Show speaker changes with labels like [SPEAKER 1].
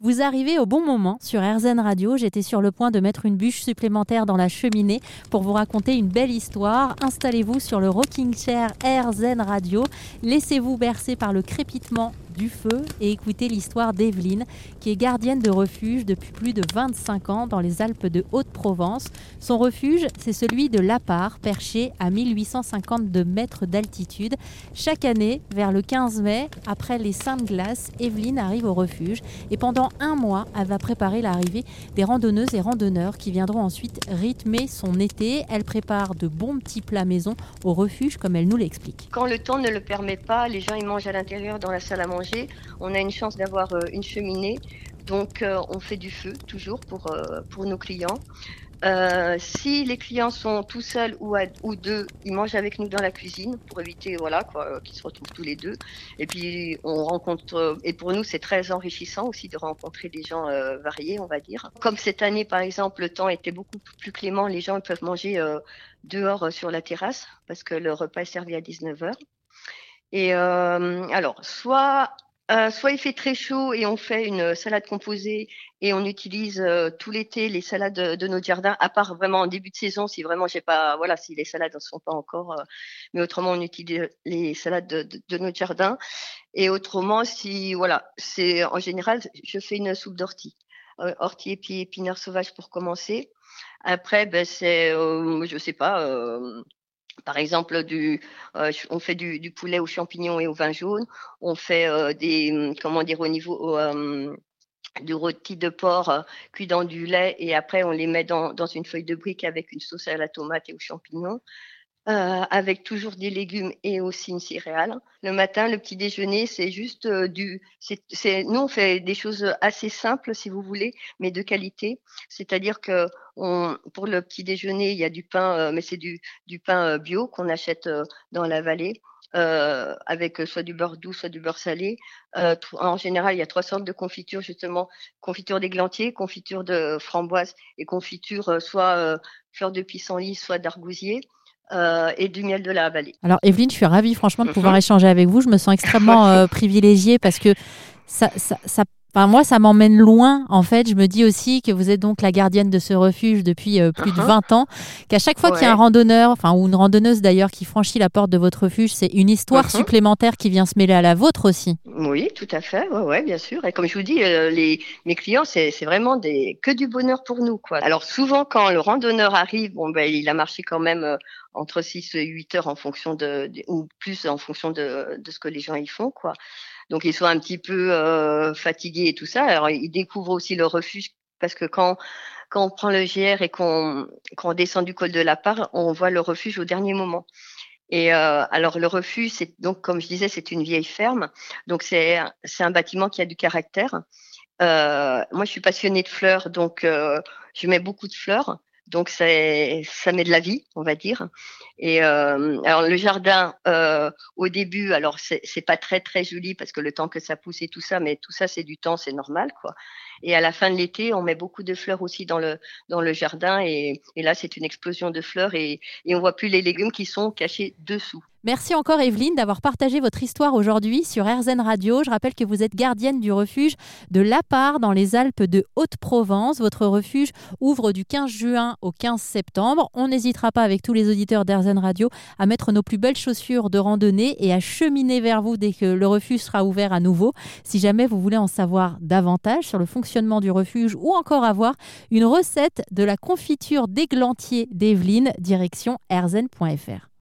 [SPEAKER 1] Vous arrivez au bon moment sur RZN Radio. J'étais sur le point de mettre une bûche supplémentaire dans la cheminée pour vous raconter une belle histoire. Installez-vous sur le rocking chair RZN Radio. Laissez-vous bercer par le crépitement du feu et écoutez l'histoire d'Evelyne, qui est gardienne de refuge depuis plus de 25 ans dans les Alpes de Haute-Provence. Son refuge, c'est celui de Lapar, perché à 1852 mètres d'altitude. Chaque année, vers le 15 mai, après les Saintes Glaces, Evelyne arrive au refuge et pendant un mois, elle va préparer l'arrivée des randonneuses et randonneurs qui viendront ensuite rythmer son été. Elle prépare de bons petits plats maison au refuge, comme elle nous l'explique.
[SPEAKER 2] Quand le temps ne le permet pas, les gens ils mangent à l'intérieur dans la salle à manger on a une chance d'avoir euh, une cheminée, donc euh, on fait du feu toujours pour, euh, pour nos clients. si les clients sont tout seuls ou, ou deux, ils mangent avec nous dans la cuisine pour éviter voilà quoi qu'ils se retrouvent tous les deux. Et puis on rencontre et pour nous c'est très enrichissant aussi de rencontrer des gens variés, on va dire. Comme cette année par exemple, le temps était beaucoup plus clément, les gens peuvent manger dehors sur la terrasse parce que le repas est servi à 19 h et euh, alors, soit euh, soit il fait très chaud et on fait une salade composée et on utilise euh, tout l'été les salades de, de, notre jardin, à part vraiment en début de saison, si vraiment j'ai pas, voilà, si les salades ne sont pas encore, euh, mais autrement on utilise les salades de, de, de, notre jardin. Et autrement, si voilà, c'est en général, je fais une soupe d'ortie, euh, ortie et puis épinards sauvages pour commencer. Après, ben c'est, je sais pas par exemple, euh, on fait du, poulet aux champignons et au vin jaune. On fait euh, des, hum, comment dire, au niveau euh, du rôti de porc euh, cuit dans du lait et après on les met dans, dans, une feuille de brique avec une sauce à la tomate et aux champignons. Euh, avec toujours des légumes et aussi une céréale. Le matin, le petit déjeuner, c'est juste euh, du. C'est, nous, on fait des choses assez simples, si vous voulez, mais de qualité. C'est-à-dire que on, pour le petit déjeuner, il y a du pain, euh, mais c'est du, du pain bio qu'on achète dans la vallée. Euh, avec soit du beurre doux, soit du beurre salé. Euh, en général, il y a trois sortes de confitures, justement, confiture d'églantier, confiture de framboise et confiture soit fleur de pissenlit, soit d'argousier. Euh, et du miel de la vallée.
[SPEAKER 1] Alors Evelyne, je suis ravie franchement de pouvoir mhm. échanger avec vous. Je me sens extrêmement euh, privilégiée parce que ça, ça, ça Enfin, moi, ça m'emmène loin. En fait, je me dis aussi que vous êtes donc la gardienne de ce refuge depuis euh, plus de 20 uh-huh. ans. Qu'à chaque fois qu'il y a un randonneur, enfin, ou une randonneuse d'ailleurs, qui franchit la porte de votre refuge, c'est une histoire uh-huh. supplémentaire qui vient se mêler à la vôtre aussi.
[SPEAKER 2] Oui, tout à fait. Ouais, ouais bien sûr. Et comme je vous dis, les, mes clients, c'est vraiment des, que du bonheur pour nous, quoi. Alors, souvent, quand le randonneur arrive, bon, ben, il a marché quand même entre 6 et 8 heures en fonction de, ou plus en fonction de, de ce que les gens y font, quoi. Donc ils sont un petit peu euh, fatigués et tout ça. Alors ils découvrent aussi le refuge parce que quand quand on prend le GR et qu'on qu'on descend du col de la Part, on voit le refuge au dernier moment. Et euh, alors le refuge, c'est donc comme je disais, c'est une vieille ferme, donc c'est c'est un bâtiment qui a du caractère. Euh, moi, je suis passionnée de fleurs, donc euh, je mets beaucoup de fleurs. Donc ça, met de la vie, on va dire. Et euh, alors le jardin euh, au début, alors c'est pas très très joli parce que le temps que ça pousse et tout ça, mais tout ça c'est du temps, c'est normal quoi. Et à la fin de l'été, on met beaucoup de fleurs aussi dans le dans le jardin et, et là c'est une explosion de fleurs et, et on voit plus les légumes qui sont cachés dessous.
[SPEAKER 1] Merci encore Evelyne d'avoir partagé votre histoire aujourd'hui sur RZN Radio. Je rappelle que vous êtes gardienne du refuge de Lapar dans les Alpes de Haute-Provence. Votre refuge ouvre du 15 juin au 15 septembre. On n'hésitera pas avec tous les auditeurs d'RZN Radio à mettre nos plus belles chaussures de randonnée et à cheminer vers vous dès que le refuge sera ouvert à nouveau. Si jamais vous voulez en savoir davantage sur le fonctionnement du refuge ou encore avoir une recette de la confiture d'églantier d'Evelyne, direction rzn.fr.